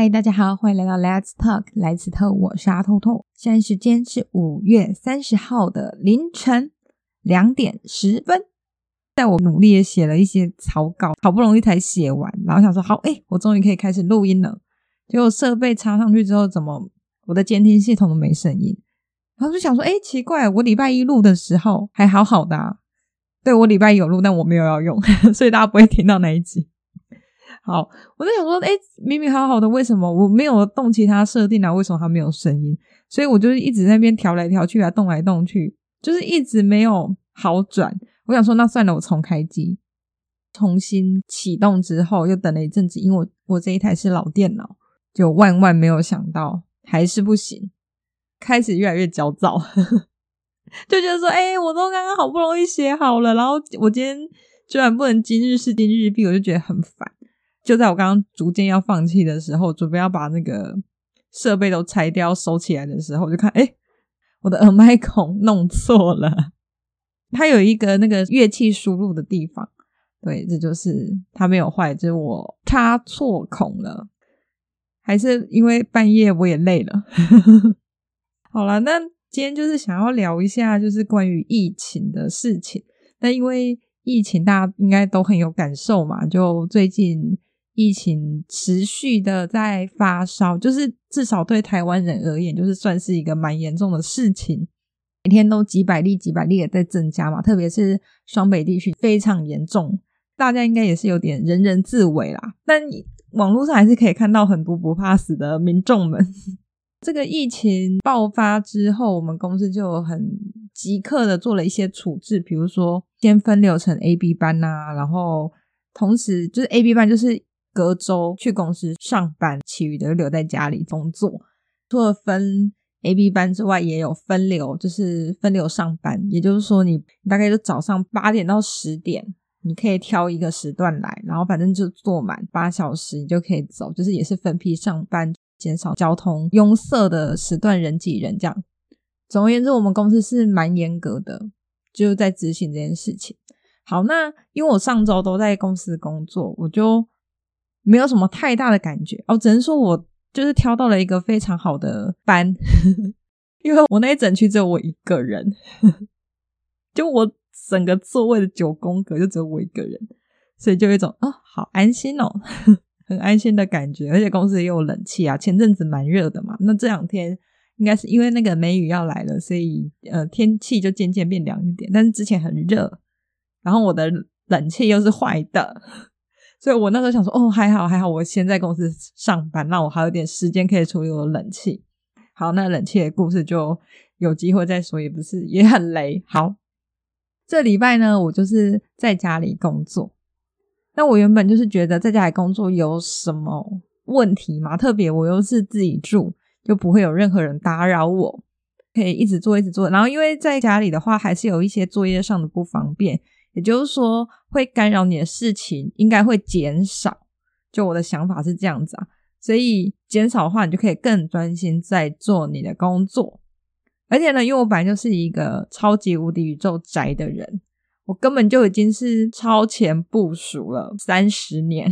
嗨，大家好，欢迎来到 Let's Talk 莱斯特，我是阿透透。现在时间是五月三十号的凌晨两点十分，在我努力的写了一些草稿，好不容易才写完，然后想说好，哎，我终于可以开始录音了。结果设备插上去之后，怎么我的监听系统都没声音？然后就想说，哎，奇怪，我礼拜一录的时候还好好的啊。对，我礼拜一有录，但我没有要用，所以大家不会听到那一集。好，我在想说，哎，明明好好的，为什么我没有动其他设定啊？为什么它没有声音？所以我就是一直在那边调来调去啊，动来动去，就是一直没有好转。我想说，那算了，我重开机，重新启动之后，又等了一阵子，因为我我这一台是老电脑，就万万没有想到还是不行，开始越来越焦躁，就觉得说，哎，我都刚刚好不容易写好了，然后我今天居然不能今日事今日毕，我就觉得很烦。就在我刚刚逐渐要放弃的时候，准备要把那个设备都拆掉收起来的时候，我就看，哎，我的耳麦孔弄错了，它有一个那个乐器输入的地方，对，这就是它没有坏，就是我插错孔了，还是因为半夜我也累了。好了，那今天就是想要聊一下，就是关于疫情的事情。那因为疫情大家应该都很有感受嘛，就最近。疫情持续的在发烧，就是至少对台湾人而言，就是算是一个蛮严重的事情。每天都几百例、几百例也在增加嘛，特别是双北地区非常严重，大家应该也是有点人人自危啦。但网络上还是可以看到很多不怕死的民众们。这个疫情爆发之后，我们公司就很即刻的做了一些处置，比如说先分流成 A、B 班啊，然后同时就是 A、B 班就是。隔周去公司上班，其余的留在家里工作。除了分 A、B 班之外，也有分流，就是分流上班。也就是说，你大概就早上八点到十点，你可以挑一个时段来，然后反正就坐满八小时，你就可以走。就是也是分批上班，减少交通拥塞的时段人挤人这样。总而言之，我们公司是蛮严格的，就在执行这件事情。好，那因为我上周都在公司工作，我就。没有什么太大的感觉哦，只能说我就是挑到了一个非常好的班，因为我那一整区只有我一个人，就我整个座位的九宫格就只有我一个人，所以就有一种哦，好安心哦，很安心的感觉。而且公司也有冷气啊，前阵子蛮热的嘛，那这两天应该是因为那个梅雨要来了，所以呃天气就渐渐变凉一点。但是之前很热，然后我的冷气又是坏的。所以我那时候想说，哦，还好还好，我先在公司上班，那我还有点时间可以处理我的冷气。好，那冷气的故事就有机会再说，也不是也很雷。好，这礼拜呢，我就是在家里工作。那我原本就是觉得在家里工作有什么问题吗？特别我又是自己住，就不会有任何人打扰我，可以一直做一直做。然后因为在家里的话，还是有一些作业上的不方便。也就是说，会干扰你的事情应该会减少。就我的想法是这样子啊，所以减少的话，你就可以更专心在做你的工作。而且呢，因为我本来就是一个超级无敌宇宙宅的人，我根本就已经是超前部署了三十年。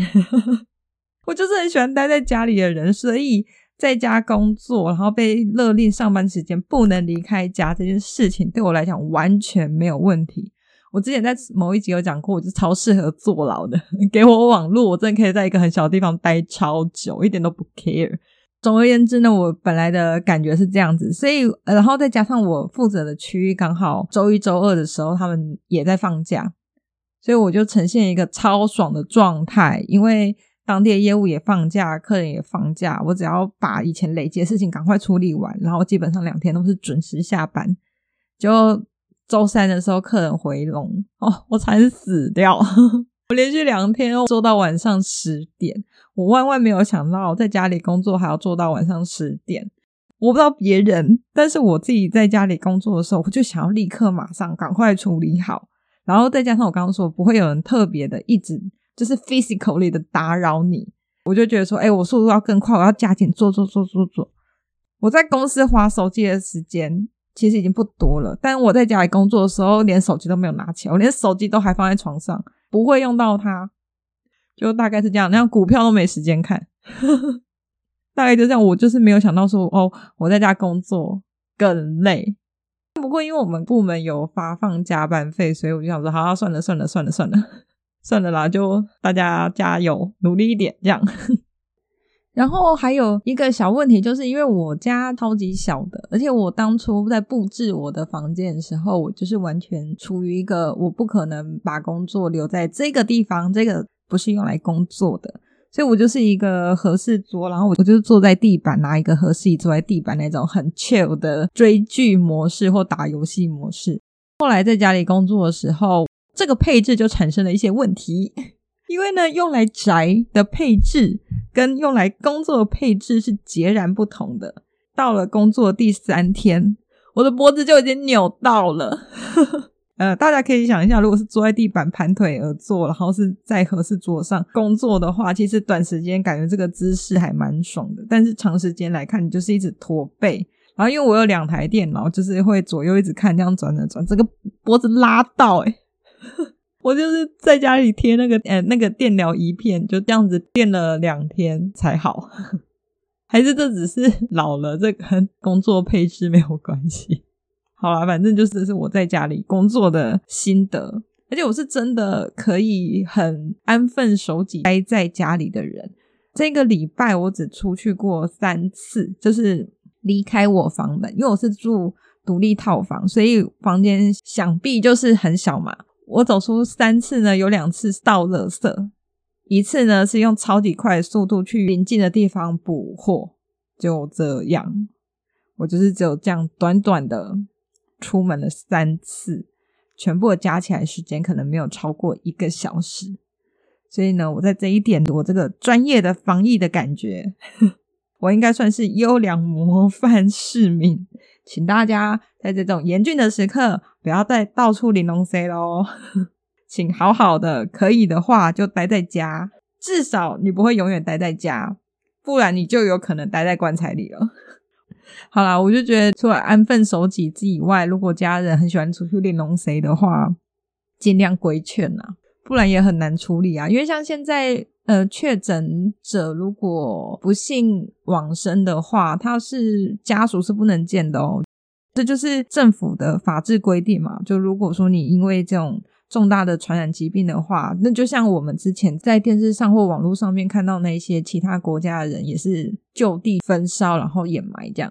我就是很喜欢待在家里的人，所以在家工作，然后被勒令上班时间不能离开家这件事情，对我来讲完全没有问题。我之前在某一集有讲过，我就超适合坐牢的。给我网络，我真的可以在一个很小的地方待超久，一点都不 care。总而言之呢，我本来的感觉是这样子，所以然后再加上我负责的区域刚好周一、周二的时候他们也在放假，所以我就呈现一个超爽的状态。因为当地的业务也放假，客人也放假，我只要把以前累积的事情赶快处理完，然后基本上两天都是准时下班，就。周三的时候，客人回笼哦，我惨死掉！我连续两天做到晚上十点，我万万没有想到在家里工作还要做到晚上十点。我不知道别人，但是我自己在家里工作的时候，我就想要立刻马上赶快处理好。然后再加上我刚刚说不会有人特别的一直就是 physically 的打扰你，我就觉得说，哎，我速度要更快，我要加紧做做做做做。我在公司滑手机的时间。其实已经不多了，但我在家里工作的时候，连手机都没有拿起来，我连手机都还放在床上，不会用到它，就大概是这样。那样股票都没时间看，大概就这样。我就是没有想到说，哦，我在家工作更累。不过因为我们部门有发放加班费，所以我就想说，好，算了算了算了算了 算了啦，就大家加油，努力一点这样。然后还有一个小问题，就是因为我家超级小的，而且我当初在布置我的房间的时候，我就是完全处于一个我不可能把工作留在这个地方，这个不是用来工作的，所以我就是一个合适桌，然后我我就坐在地板，拿一个合适坐在地板那种很 chill 的追剧模式或打游戏模式。后来在家里工作的时候，这个配置就产生了一些问题。因为呢，用来宅的配置跟用来工作的配置是截然不同的。到了工作第三天，我的脖子就已经扭到了。呃，大家可以想一下，如果是坐在地板盘腿而坐，然后是在合适桌上工作的话，其实短时间感觉这个姿势还蛮爽的。但是长时间来看，你就是一直驼背。然后因为我有两台电脑，就是会左右一直看，这样转着转，这个脖子拉到诶我就是在家里贴那个呃那个电疗仪片，就这样子垫了两天才好，还是这只是老了，这跟工作配置没有关系。好啦，反正就是是我在家里工作的心得，而且我是真的可以很安分守己待在家里的人。这个礼拜我只出去过三次，就是离开我房门，因为我是住独立套房，所以房间想必就是很小嘛。我走出三次呢，有两次倒垃圾，一次呢是用超级快的速度去邻近的地方补货，就这样，我就是只有这样短短的出门了三次，全部加起来时间可能没有超过一个小时，所以呢，我在这一点，我这个专业的防疫的感觉，我应该算是优良模范市民。请大家在这种严峻的时刻，不要再到处拎东西咯，请好好的，可以的话就待在家，至少你不会永远待在家，不然你就有可能待在棺材里了。好啦，我就觉得除了安分守己之以外，如果家人很喜欢出去拎东西的话，尽量规劝呐，不然也很难处理啊。因为像现在。呃，确诊者如果不幸往生的话，他是家属是不能见的哦。这就是政府的法制规定嘛。就如果说你因为这种重大的传染疾病的话，那就像我们之前在电视上或网络上面看到那些其他国家的人，也是就地焚烧然后掩埋这样。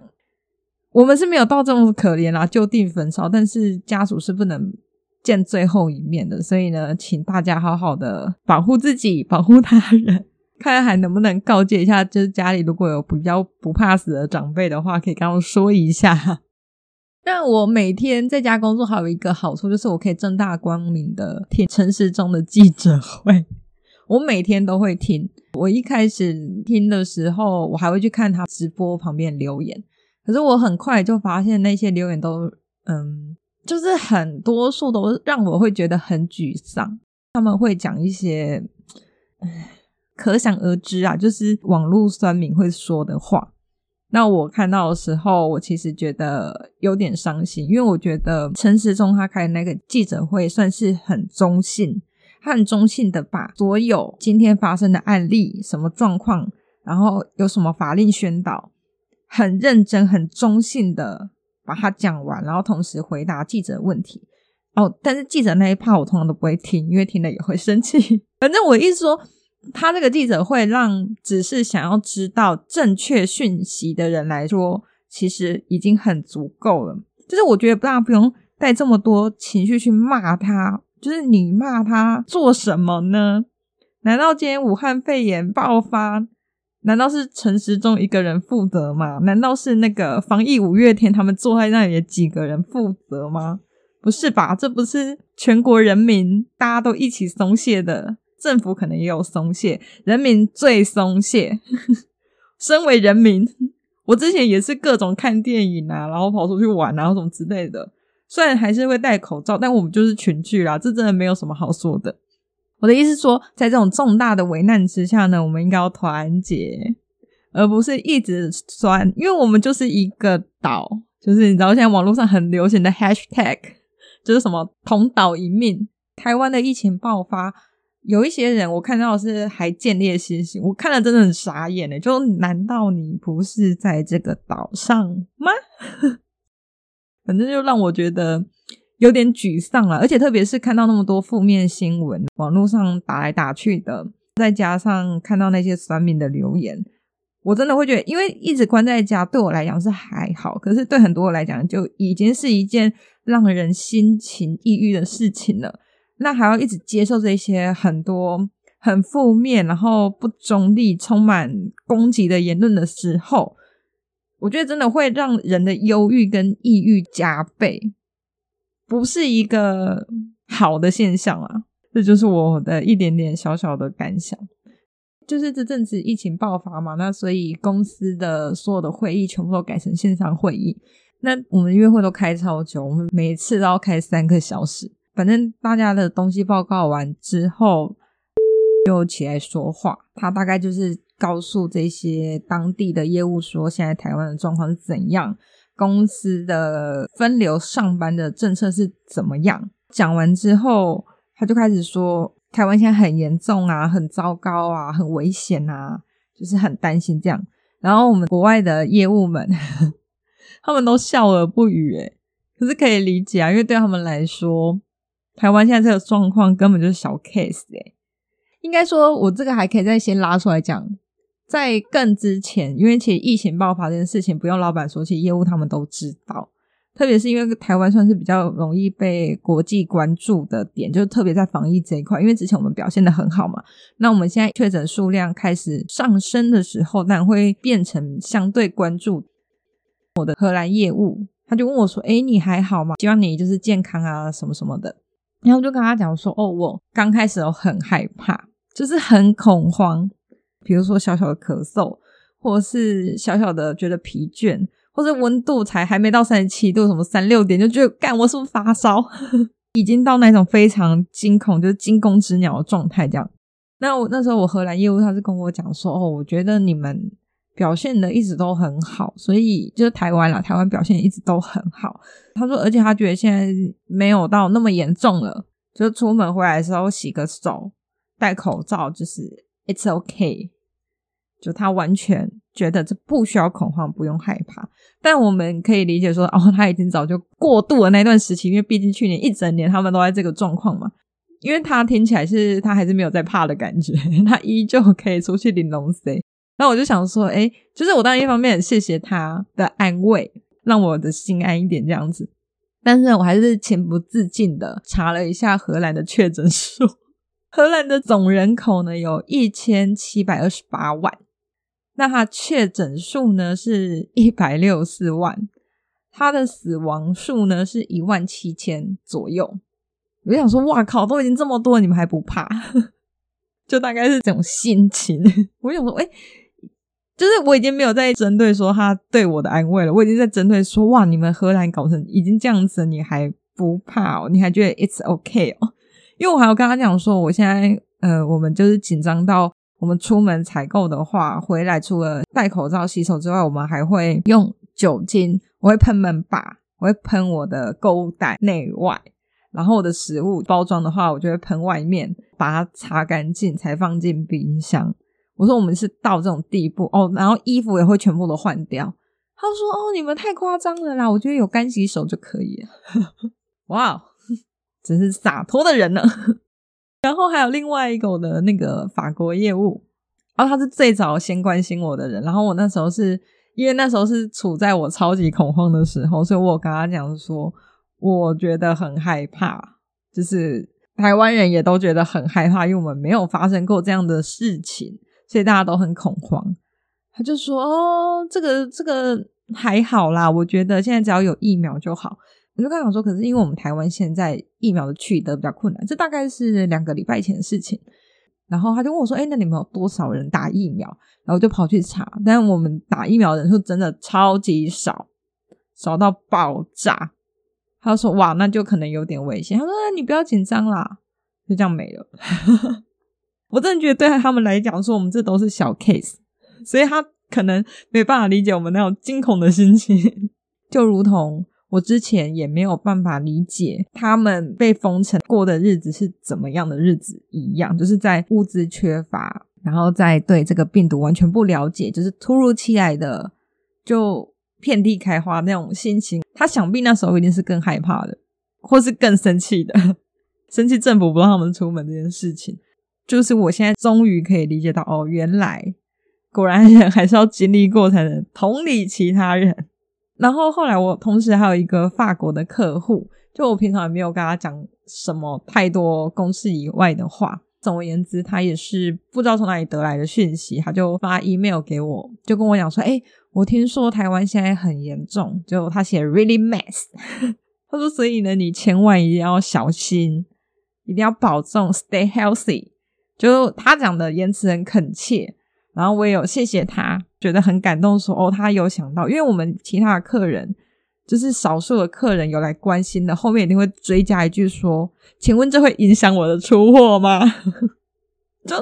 我们是没有到这么可怜啦，就地焚烧，但是家属是不能。见最后一面的，所以呢，请大家好好的保护自己，保护他人，看还能不能告诫一下，就是家里如果有比较不怕死的长辈的话，可以跟我说一下。但我每天在家工作还有一个好处，就是我可以正大光明的听城市中的记者会，我每天都会听。我一开始听的时候，我还会去看他直播旁边留言，可是我很快就发现那些留言都嗯。就是很多数都让我会觉得很沮丧，他们会讲一些，可想而知啊，就是网络酸民会说的话。那我看到的时候，我其实觉得有点伤心，因为我觉得陈时中他开的那个记者会算是很中性，他很中性的把所有今天发生的案例、什么状况，然后有什么法令宣导，很认真、很中性的。把它讲完，然后同时回答记者问题。哦，但是记者那一趴我通常都不会听，因为听了也会生气。反正我意思说，他这个记者会让只是想要知道正确讯息的人来说，其实已经很足够了。就是我觉得大家不用带这么多情绪去骂他。就是你骂他做什么呢？难道今天武汉肺炎爆发？难道是陈时中一个人负责吗？难道是那个防疫五月天他们坐在那里的几个人负责吗？不是吧？这不是全国人民大家都一起松懈的，政府可能也有松懈，人民最松懈。身为人民，我之前也是各种看电影啊，然后跑出去玩啊，什么之类的。虽然还是会戴口罩，但我们就是群聚啦，这真的没有什么好说的。我的意思是说，在这种重大的危难之下呢，我们应该要团结，而不是一直酸，因为我们就是一个岛，就是你知道现在网络上很流行的 hashtag，就是什么同岛一命。台湾的疫情爆发有一些人我看到是还见猎心，我看了真的很傻眼呢。就难道你不是在这个岛上吗？反正就让我觉得有点沮丧了，而且特别是看到那么多负面新闻，网络上打来打去的，再加上看到那些酸民的留言。我真的会觉得，因为一直关在家对我来讲是还好，可是对很多人来讲就已经是一件让人心情抑郁的事情了。那还要一直接受这些很多很负面、然后不中立、充满攻击的言论的时候，我觉得真的会让人的忧郁跟抑郁加倍，不是一个好的现象啊。这就是我的一点点小小的感想。就是这阵子疫情爆发嘛，那所以公司的所有的会议全部都改成线上会议。那我们约会都开超久，我们每次都要开三个小时。反正大家的东西报告完之后，就起来说话。他大概就是告诉这些当地的业务说，现在台湾的状况是怎样，公司的分流上班的政策是怎么样。讲完之后，他就开始说。台湾现在很严重啊，很糟糕啊，很危险啊，就是很担心这样。然后我们国外的业务们，他们都笑而不语，诶，可是可以理解啊，因为对他们来说，台湾现在这个状况根本就是小 case 诶。应该说，我这个还可以再先拉出来讲，在更之前，因为其实疫情爆发这件事情，不用老板说，其实业务他们都知道。特别是因为台湾算是比较容易被国际关注的点，就是特别在防疫这一块。因为之前我们表现得很好嘛，那我们现在确诊数量开始上升的时候，那会变成相对关注。我的荷兰业务他就问我说：“诶，你还好吗？希望你就是健康啊，什么什么的。”然后我就跟他讲说：“哦，我刚开始都很害怕，就是很恐慌，比如说小小的咳嗽，或者是小小的觉得疲倦。”或者温度才还没到三十七度，什么三六点就觉得干，我是不是发烧？已经到那种非常惊恐，就是惊弓之鸟的状态这样。那我那时候我荷兰业务他是跟我讲说，哦，我觉得你们表现的一直都很好，所以就是台湾啦，台湾表现一直都很好。他说，而且他觉得现在没有到那么严重了，就出门回来的时候洗个手，戴口罩，就是 it's okay。就他完全觉得这不需要恐慌，不用害怕。但我们可以理解说，哦，他已经早就过渡了那段时期，因为毕竟去年一整年他们都在这个状况嘛。因为他听起来是他还是没有在怕的感觉，他依旧可以出去领龙 C。那我就想说，诶，就是我当然一方面谢谢他的安慰，让我的心安一点这样子。但是我还是情不自禁的查了一下荷兰的确诊数，荷兰的总人口呢有一千七百二十八万。那他确诊数呢是一百六十四万，他的死亡数呢是一万七千左右。我想说，哇靠，都已经这么多，你们还不怕？就大概是这种心情。我想说，哎、就是我已经没有在针对说他对我的安慰了，我已经在针对说，哇，你们荷兰搞成已经这样子，你还不怕哦？你还觉得 it's OK 哦？因为我还要跟他讲说，我现在呃，我们就是紧张到。我们出门采购的话，回来除了戴口罩、洗手之外，我们还会用酒精，我会喷门把，我会喷我的购物袋内外，然后我的食物包装的话，我就会喷外面，把它擦干净才放进冰箱。我说我们是到这种地步哦，然后衣服也会全部都换掉。他说哦，你们太夸张了啦，我觉得有干洗手就可以了。哇，真是洒脱的人呢。然后还有另外一个我的那个法国业务，然后他是最早先关心我的人。然后我那时候是因为那时候是处在我超级恐慌的时候，所以我跟他讲说，我觉得很害怕，就是台湾人也都觉得很害怕，因为我们没有发生过这样的事情，所以大家都很恐慌。他就说：“哦，这个这个还好啦，我觉得现在只要有疫苗就好。”我就刚想说，可是因为我们台湾现在疫苗的取得比较困难，这大概是两个礼拜前的事情。然后他就问我说：“哎，那你们有多少人打疫苗？”然后我就跑去查，但我们打疫苗的人数真的超级少，少到爆炸。他说：“哇，那就可能有点危险。”他说：“你不要紧张啦。”就这样没了。我真的觉得对他们来讲，说我们这都是小 case，所以他可能没办法理解我们那种惊恐的心情，就如同。我之前也没有办法理解他们被封城过的日子是怎么样的日子一样，就是在物资缺乏，然后在对这个病毒完全不了解，就是突如其来的就遍地开花那种心情。他想必那时候一定是更害怕的，或是更生气的，生气政府不让他们出门这件事情。就是我现在终于可以理解到，哦，原来果然人还是要经历过才能同理其他人。然后后来我同时还有一个法国的客户，就我平常也没有跟他讲什么太多公事以外的话。总而言之，他也是不知道从哪里得来的讯息，他就发 email 给我，就跟我讲说：“诶，我听说台湾现在很严重，就他写 really mess。他说，所以呢，你千万一定要小心，一定要保重，stay healthy。就他讲的言辞很恳切。”然后我也有谢谢他，觉得很感动说，哦，他有想到，因为我们其他的客人就是少数的客人有来关心的，后面一定会追加一句说，请问这会影响我的出货吗？就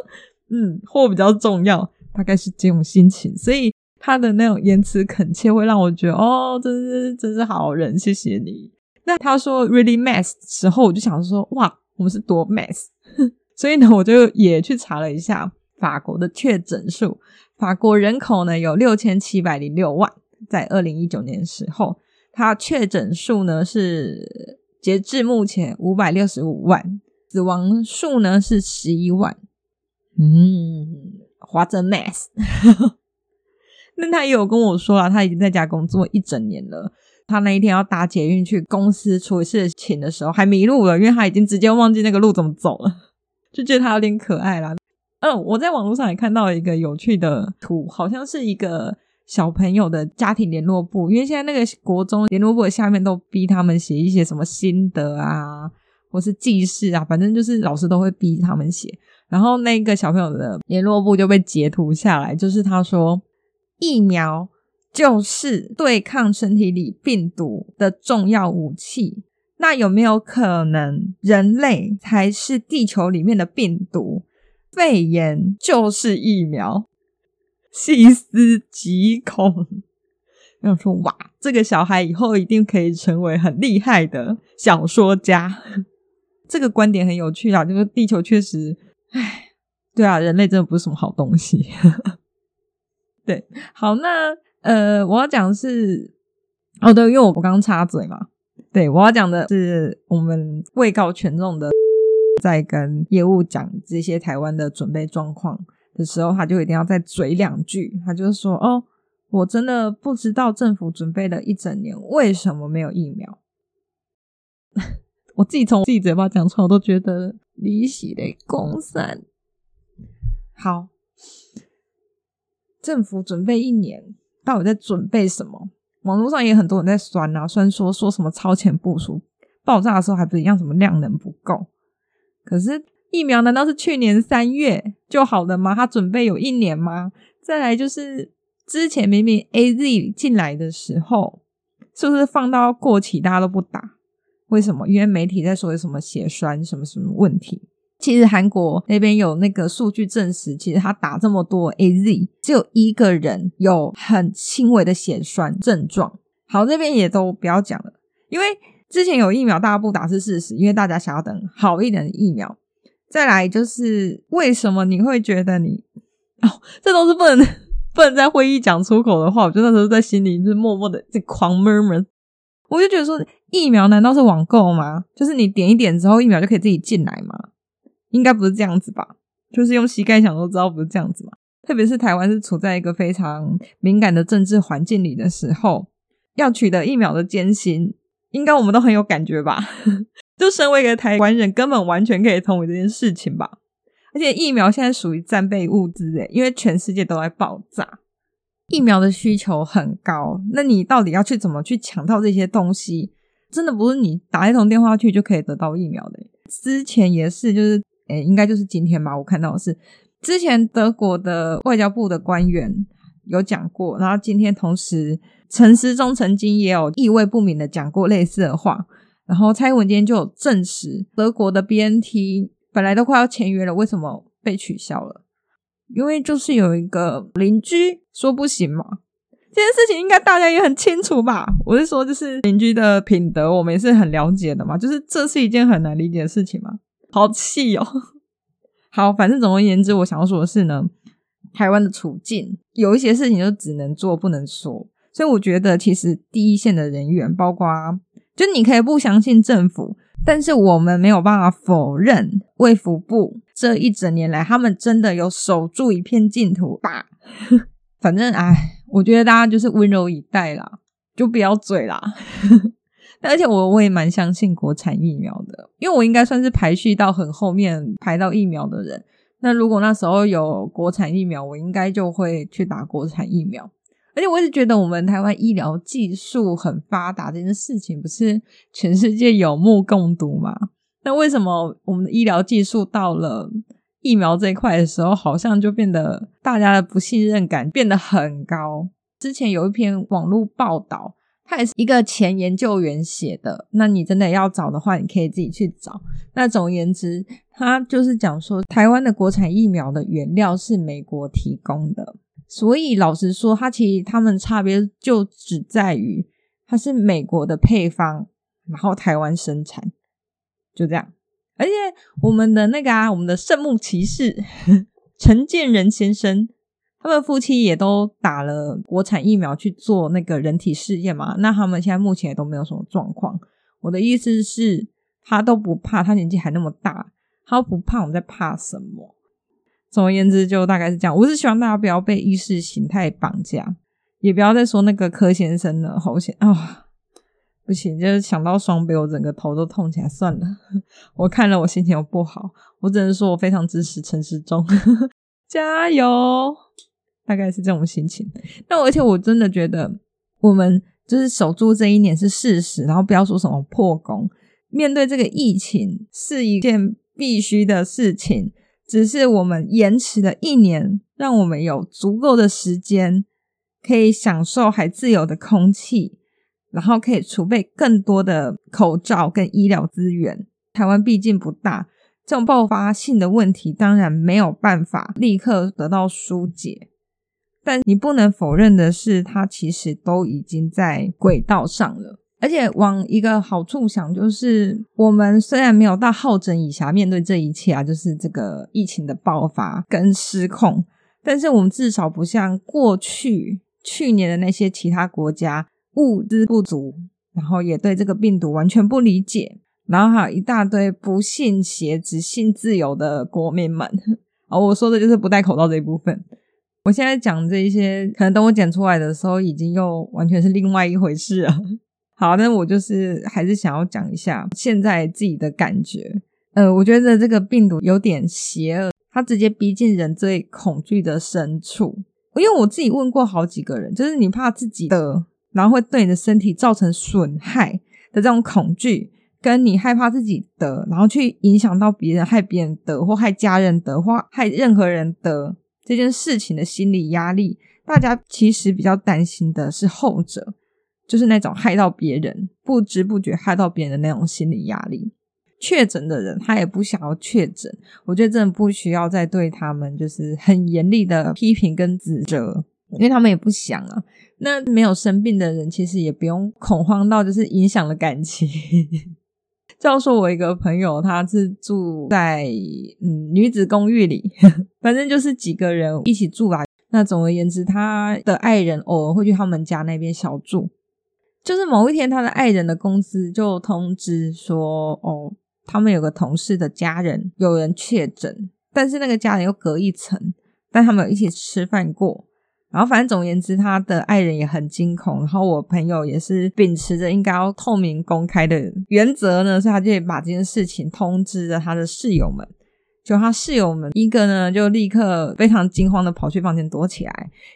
嗯，货比较重要，大概是这种心情，所以他的那种言辞恳切会让我觉得哦，真是真是好人，谢谢你。那他说 really mess 时候，我就想说哇，我们是多 mess，所以呢，我就也去查了一下。法国的确诊数，法国人口呢有六千七百零六万，在二零一九年时候，它确诊数呢是截至目前五百六十五万，死亡数呢是十一万。嗯，What a mess。那他也有跟我说啊，他已经在家工作一整年了。他那一天要搭捷运去公司处理事情的时候，还迷路了，因为他已经直接忘记那个路怎么走了，就觉得他有点可爱啦。嗯，我在网络上也看到一个有趣的图，好像是一个小朋友的家庭联络簿，因为现在那个国中联络簿下面都逼他们写一些什么心得啊，或是记事啊，反正就是老师都会逼他们写。然后那个小朋友的联络簿就被截图下来，就是他说疫苗就是对抗身体里病毒的重要武器，那有没有可能人类才是地球里面的病毒？肺炎就是疫苗，细思极恐。要说哇，这个小孩以后一定可以成为很厉害的小说家。这个观点很有趣啊，就是地球确实，唉，对啊，人类真的不是什么好东西。对，好，那呃，我要讲的是，哦，对，因为我我刚插嘴嘛，对，我要讲的是我们位高权重的。在跟业务讲这些台湾的准备状况的时候，他就一定要再嘴两句。他就说：“哦，我真的不知道政府准备了一整年，为什么没有疫苗？” 我自己从自己嘴巴讲出来，我都觉得离奇的公三。好，政府准备一年，到底在准备什么？网络上也很多人在酸啊，酸说说什么超前部署，爆炸的时候还不是一样，什么量能不够。可是疫苗难道是去年三月就好了吗？他准备有一年吗？再来就是之前明明 AZ 进来的时候，是不是放到过期大家都不打？为什么？因为媒体在说有什么血栓什么什么问题。其实韩国那边有那个数据证实，其实他打这么多 AZ，只有一个人有很轻微的血栓症状。好，这边也都不要讲了，因为。之前有疫苗，大家不打是事实，因为大家想要等好一点的疫苗。再来就是为什么你会觉得你哦，这都是不能不能在会议讲出口的话。我就那时候在心里是默默的在狂 murmur。我就觉得说，疫苗难道是网购吗？就是你点一点之后，疫苗就可以自己进来吗？应该不是这样子吧？就是用膝盖想都知道不是这样子嘛。特别是台湾是处在一个非常敏感的政治环境里的时候，要取得疫苗的艰辛。应该我们都很有感觉吧？就身为一个台湾人，根本完全可以同意这件事情吧。而且疫苗现在属于战备物资诶，因为全世界都在爆炸，疫苗的需求很高。那你到底要去怎么去抢到这些东西？真的不是你打一通电话去就可以得到疫苗的。之前也是，就是诶，应该就是今天吧。我看到的是之前德国的外交部的官员有讲过，然后今天同时。陈思中曾经也有意味不明的讲过类似的话，然后蔡英文今天就有证实，德国的 BNT 本来都快要签约了，为什么被取消了？因为就是有一个邻居说不行嘛，这件事情应该大家也很清楚吧？我是说，就是邻居的品德，我们也是很了解的嘛。就是这是一件很难理解的事情嘛。好气哦！好，反正总而言之，我想要说的是呢，台湾的处境有一些事情就只能做不能说，所以我觉得其实第一线的人员，包括就你可以不相信政府，但是我们没有办法否认卫福部这一整年来，他们真的有守住一片净土吧。反正哎，我觉得大家就是温柔以待啦，就不要嘴啦。而且我我也蛮相信国产疫苗的，因为我应该算是排序到很后面排到疫苗的人。那如果那时候有国产疫苗，我应该就会去打国产疫苗。而且我一直觉得我们台湾医疗技术很发达这件事情，不是全世界有目共睹吗？那为什么我们的医疗技术到了？疫苗这一块的时候，好像就变得大家的不信任感变得很高。之前有一篇网络报道，他也是一个前研究员写的。那你真的要找的话，你可以自己去找。那总而言之，他就是讲说，台湾的国产疫苗的原料是美国提供的，所以老实说，他其实他们差别就只在于它是美国的配方，然后台湾生产，就这样。而且我们的那个啊，我们的圣木骑士 陈建仁先生，他们夫妻也都打了国产疫苗去做那个人体试验嘛。那他们现在目前也都没有什么状况。我的意思是，他都不怕，他年纪还那么大，他不怕，我们在怕什么？总而言之，就大概是这样。我是希望大家不要被意识形态绑架，也不要再说那个柯先生了，好险啊！不行，就是想到双倍，我整个头都痛起来。算了，我看了我心情又不好，我只能说我非常支持陈时中，加油！大概是这种心情。那而且我真的觉得，我们就是守住这一年是事实，然后不要说什么破功。面对这个疫情是一件必须的事情，只是我们延迟了一年，让我们有足够的时间可以享受还自由的空气。然后可以储备更多的口罩跟医疗资源。台湾毕竟不大，这种爆发性的问题当然没有办法立刻得到疏解。但你不能否认的是，它其实都已经在轨道上了。而且往一个好处想，就是我们虽然没有到好整以暇面对这一切啊，就是这个疫情的爆发跟失控，但是我们至少不像过去去年的那些其他国家。物资不足，然后也对这个病毒完全不理解，然后还有一大堆不信邪、只信自由的国民们。哦，我说的就是不戴口罩这一部分。我现在讲这一些，可能等我剪出来的时候，已经又完全是另外一回事了。好，那我就是还是想要讲一下现在自己的感觉。呃，我觉得这个病毒有点邪恶，它直接逼近人最恐惧的深处。因为我自己问过好几个人，就是你怕自己的。然后会对你的身体造成损害的这种恐惧，跟你害怕自己得，然后去影响到别人，害别人得，或害家人得，或害任何人得这件事情的心理压力，大家其实比较担心的是后者，就是那种害到别人，不知不觉害到别人的那种心理压力。确诊的人他也不想要确诊，我觉得真的不需要再对他们就是很严厉的批评跟指责。因为他们也不想啊，那没有生病的人其实也不用恐慌到就是影响了感情。就说我一个朋友，他是住在嗯女子公寓里，反正就是几个人一起住吧。那总而言之，他的爱人偶尔会去他们家那边小住。就是某一天，他的爱人的公司就通知说，哦，他们有个同事的家人有人确诊，但是那个家人又隔一层，但他们有一起吃饭过。然后，反正总言之，他的爱人也很惊恐。然后，我朋友也是秉持着应该要透明公开的原则呢，所以他就把这件事情通知了他的室友们。就他室友们一个呢，就立刻非常惊慌的跑去房间躲起来；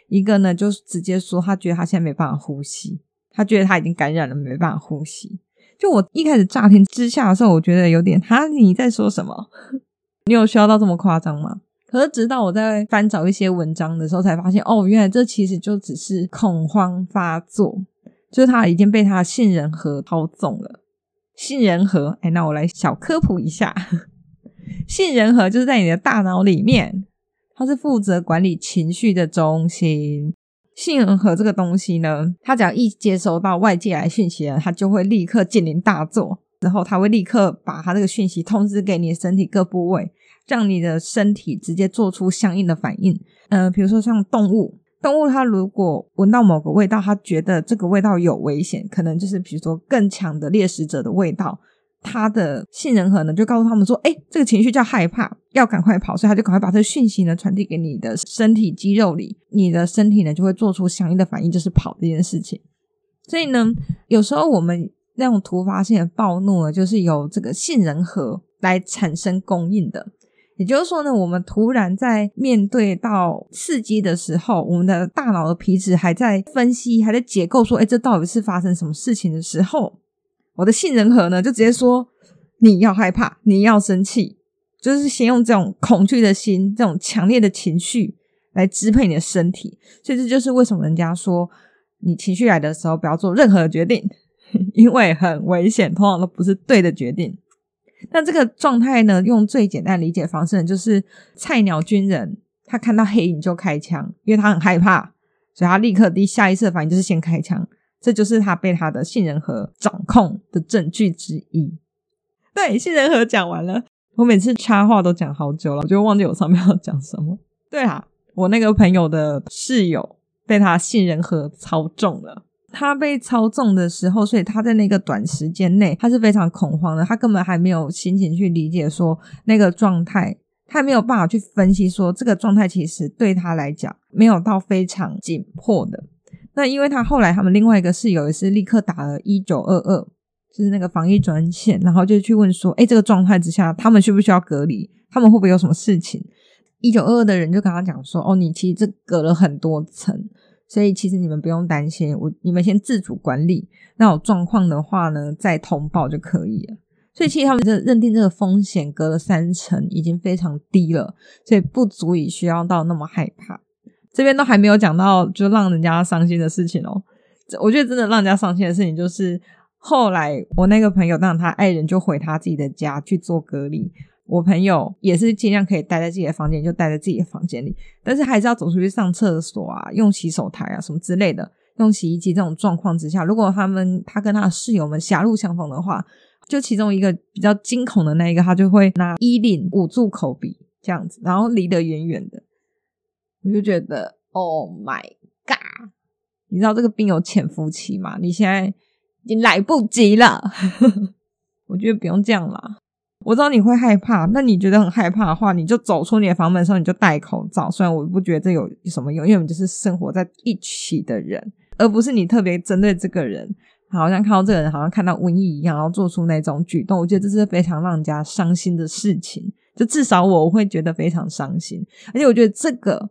一个呢，就直接说他觉得他现在没办法呼吸，他觉得他已经感染了，没办法呼吸。就我一开始乍听之下的时候，我觉得有点他，你在说什么？你有需要到这么夸张吗？可是，直到我在翻找一些文章的时候，才发现，哦，原来这其实就只是恐慌发作，就是他已经被他的杏仁核操纵了。杏仁核，哎，那我来小科普一下，杏仁核就是在你的大脑里面，它是负责管理情绪的中心。杏仁核这个东西呢，它只要一接收到外界来讯息了，它就会立刻警铃大作，之后它会立刻把它这个讯息通知给你的身体各部位，让你的身体直接做出相应的反应。呃，比如说像动物，动物它如果闻到某个味道，它觉得这个味道有危险，可能就是比如说更强的猎食者的味道。他的杏仁核呢，就告诉他们说：“哎，这个情绪叫害怕，要赶快跑。”所以他就赶快把这个讯息呢传递给你的身体肌肉里，你的身体呢就会做出相应的反应，就是跑这件事情。所以呢，有时候我们那种突发性的暴怒呢，就是由这个杏仁核来产生供应的。也就是说呢，我们突然在面对到刺激的时候，我们的大脑的皮质还在分析，还在解构说：“哎，这到底是发生什么事情的时候。”我的杏仁核呢，就直接说你要害怕，你要生气，就是先用这种恐惧的心，这种强烈的情绪来支配你的身体。所以这就是为什么人家说，你情绪来的时候不要做任何的决定，因为很危险，通常都不是对的决定。那这个状态呢，用最简单理解方式呢，就是菜鸟军人他看到黑影就开枪，因为他很害怕，所以他立刻第下意识反应就是先开枪。这就是他被他的杏仁核掌控的证据之一。对，杏仁核讲完了，我每次插话都讲好久了，我就忘记我上面要讲什么。对啊，我那个朋友的室友被他杏仁核操纵了。他被操纵的时候，所以他在那个短时间内，他是非常恐慌的。他根本还没有心情去理解说那个状态，他没有办法去分析说这个状态其实对他来讲没有到非常紧迫的。那因为他后来他们另外一个室友也是立刻打了一九二二，就是那个防疫专线，然后就去问说，哎，这个状态之下，他们需不需要隔离？他们会不会有什么事情？一九二二的人就跟他讲说，哦，你其实这隔了很多层，所以其实你们不用担心，我你们先自主管理，那有状况的话呢，再通报就可以了。所以其实他们这认定这个风险隔了三层已经非常低了，所以不足以需要到那么害怕。这边都还没有讲到，就让人家伤心的事情哦。我觉得真的让人家伤心的事情，就是后来我那个朋友，当然他爱人就回他自己的家去做隔离。我朋友也是尽量可以待在自己的房间，就待在自己的房间里，但是还是要走出去上厕所啊，用洗手台啊什么之类的，用洗衣机这种状况之下，如果他们他跟他的室友们狭路相逢的话，就其中一个比较惊恐的那一个，他就会拿衣领捂住口鼻这样子，然后离得远远的。我就觉得，Oh my God！你知道这个病有潜伏期吗？你现在已经来不及了。我觉得不用这样啦。我知道你会害怕，那你觉得很害怕的话，你就走出你的房门的时候，你就戴口罩。虽然我不觉得这有什么用，因为我们就是生活在一起的人，而不是你特别针对这个人，好像看到这个人好像看到瘟疫一样，然后做出那种举动。我觉得这是非常让人家伤心的事情。就至少我，我会觉得非常伤心，而且我觉得这个。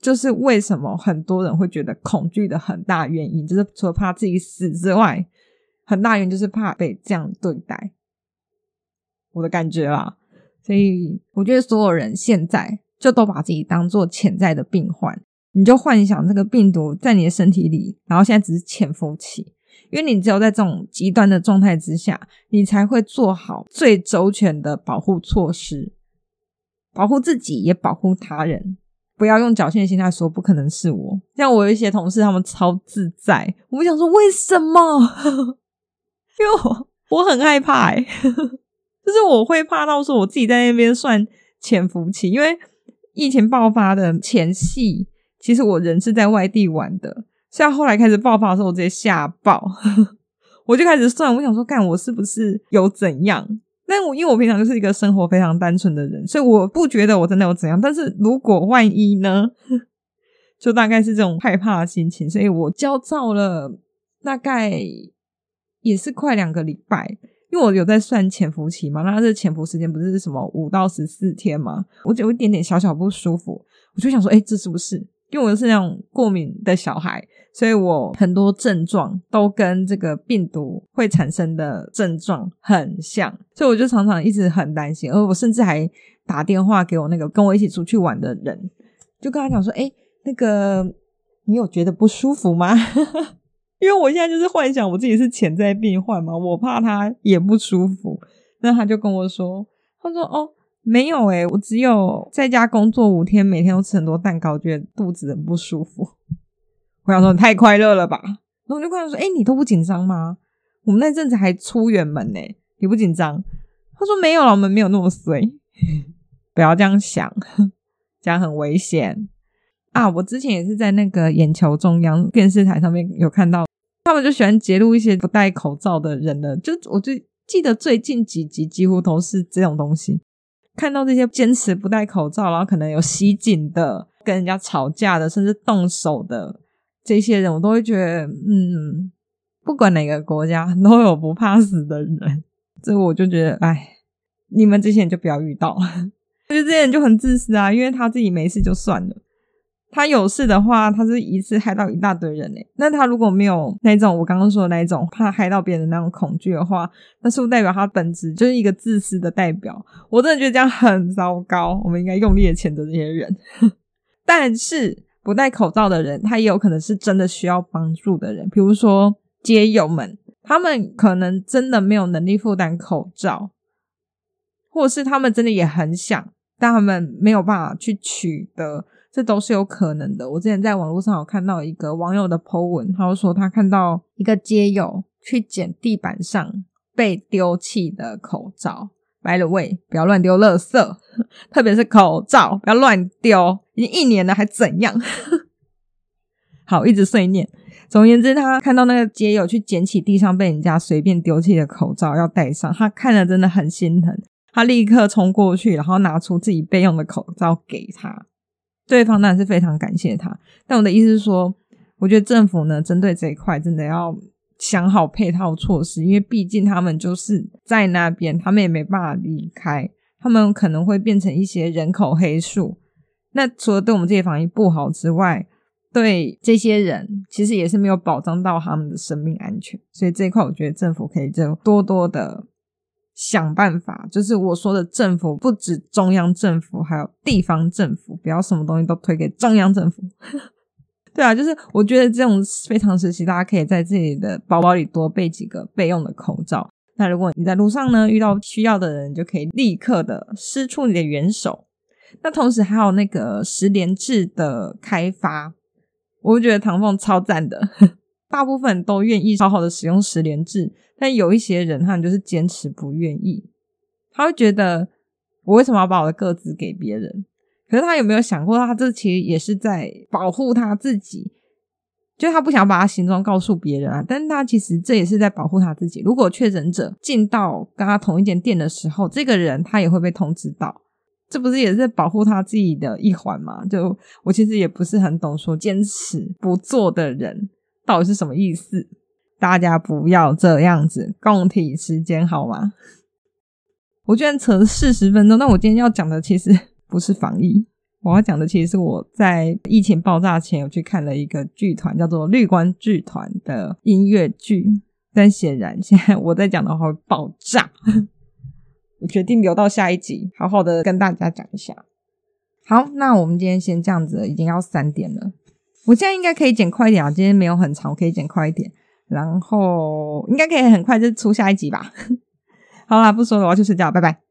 就是为什么很多人会觉得恐惧的很大原因，就是除了怕自己死之外，很大原因就是怕被这样对待。我的感觉啦，所以我觉得所有人现在就都把自己当做潜在的病患，你就幻想这个病毒在你的身体里，然后现在只是潜伏期，因为你只有在这种极端的状态之下，你才会做好最周全的保护措施，保护自己也保护他人。不要用侥幸的心态说不可能是我。像我有一些同事，他们超自在。我想说为什么？因为我很害怕，就是我会怕到说我自己在那边算潜伏期。因为疫情爆发的前夕，其实我人是在外地玩的。像后来开始爆发的时候，我直接吓爆，我就开始算。我想说，干我是不是有怎样？但我因为我平常就是一个生活非常单纯的人，所以我不觉得我真的有怎样。但是如果万一呢？就大概是这种害怕的心情，所以我焦躁了大概也是快两个礼拜。因为我有在算潜伏期嘛，那这潜伏时间不是什么五到十四天嘛？我就有一点点小小不舒服，我就想说，哎，这是不是？因为我是那种过敏的小孩，所以我很多症状都跟这个病毒会产生的症状很像，所以我就常常一直很担心，而我甚至还打电话给我那个跟我一起出去玩的人，就跟他讲说：“诶，那个你有觉得不舒服吗？” 因为我现在就是幻想我自己是潜在病患嘛，我怕他也不舒服。那他就跟我说：“他说哦。”没有诶、我只有在家工作五天，每天都吃很多蛋糕，觉得肚子很不舒服。我想说太快乐了吧？然后我就跟他说：“哎、你都不紧张吗？我们那阵子还出远门呢，你不紧张？”他说：“没有了，我们没有那么衰，不要这样想，这样很危险啊！”我之前也是在那个眼球中央电视台上面有看到，他们就喜欢揭露一些不戴口罩的人的，就我就记得最近几集几乎都是这种东西，看到这些坚持不戴口罩，然后可能有袭警的、跟人家吵架的，甚至动手的。这些人我都会觉得，嗯，不管哪个国家都有不怕死的人，这我就觉得，哎，你们这些人就不要遇到。我觉得这些人就很自私啊，因为他自己没事就算了，他有事的话，他是一次害到一大堆人诶。那他如果没有那种我刚刚说的那种怕害到别人那种恐惧的话，那是不是代表他本质就是一个自私的代表？我真的觉得这样很糟糕，我们应该用力的谴责这些人。但是。不戴口罩的人，他也有可能是真的需要帮助的人，比如说街友们，他们可能真的没有能力负担口罩，或者是他们真的也很想，但他们没有办法去取得，这都是有可能的。我之前在网络上有看到一个网友的 po 文，他就说他看到一个街友去捡地板上被丢弃的口罩。By the way，不要乱丢垃圾，特别是口罩，不要乱丢。已经一年了，还怎样？好，一直碎念。总言之，他看到那个街友去捡起地上被人家随便丢弃的口罩，要戴上，他看了真的很心疼。他立刻冲过去，然后拿出自己备用的口罩给他。对方当然是非常感谢他。但我的意思是说，我觉得政府呢，针对这一块，真的要。想好配套措施，因为毕竟他们就是在那边，他们也没办法离开，他们可能会变成一些人口黑数。那除了对我们这些防疫不好之外，对这些人其实也是没有保障到他们的生命安全。所以这一块，我觉得政府可以就多多的想办法。就是我说的政府，不止中央政府，还有地方政府，不要什么东西都推给中央政府。对啊，就是我觉得这种非常时期，大家可以在自己的包包里多备几个备用的口罩。那如果你在路上呢，遇到需要的人，就可以立刻的伸出你的援手。那同时还有那个十连制的开发，我觉得唐凤超赞的。大部分都愿意好好的使用十连制，但有一些人他就是坚持不愿意，他会觉得我为什么要把我的个子给别人？可是他有没有想过，他这其实也是在保护他自己，就他不想把他行踪告诉别人啊。但是他其实这也是在保护他自己。如果确诊者进到跟他同一间店的时候，这个人他也会被通知到，这不是也是保护他自己的一环吗？就我其实也不是很懂，说坚持不做的人到底是什么意思？大家不要这样子，共体时间好吗？我居然扯了四十分钟，那我今天要讲的其实。不是防疫，我要讲的其实是我在疫情爆炸前有去看了一个剧团，叫做绿光剧团的音乐剧。但显然现在我在讲的话会爆炸，我决定留到下一集，好好的跟大家讲一下。好，那我们今天先这样子，已经要三点了。我现在应该可以剪快一点啊，今天没有很长，我可以剪快一点，然后应该可以很快就出下一集吧。好啦，不说了，我要去睡觉，拜拜。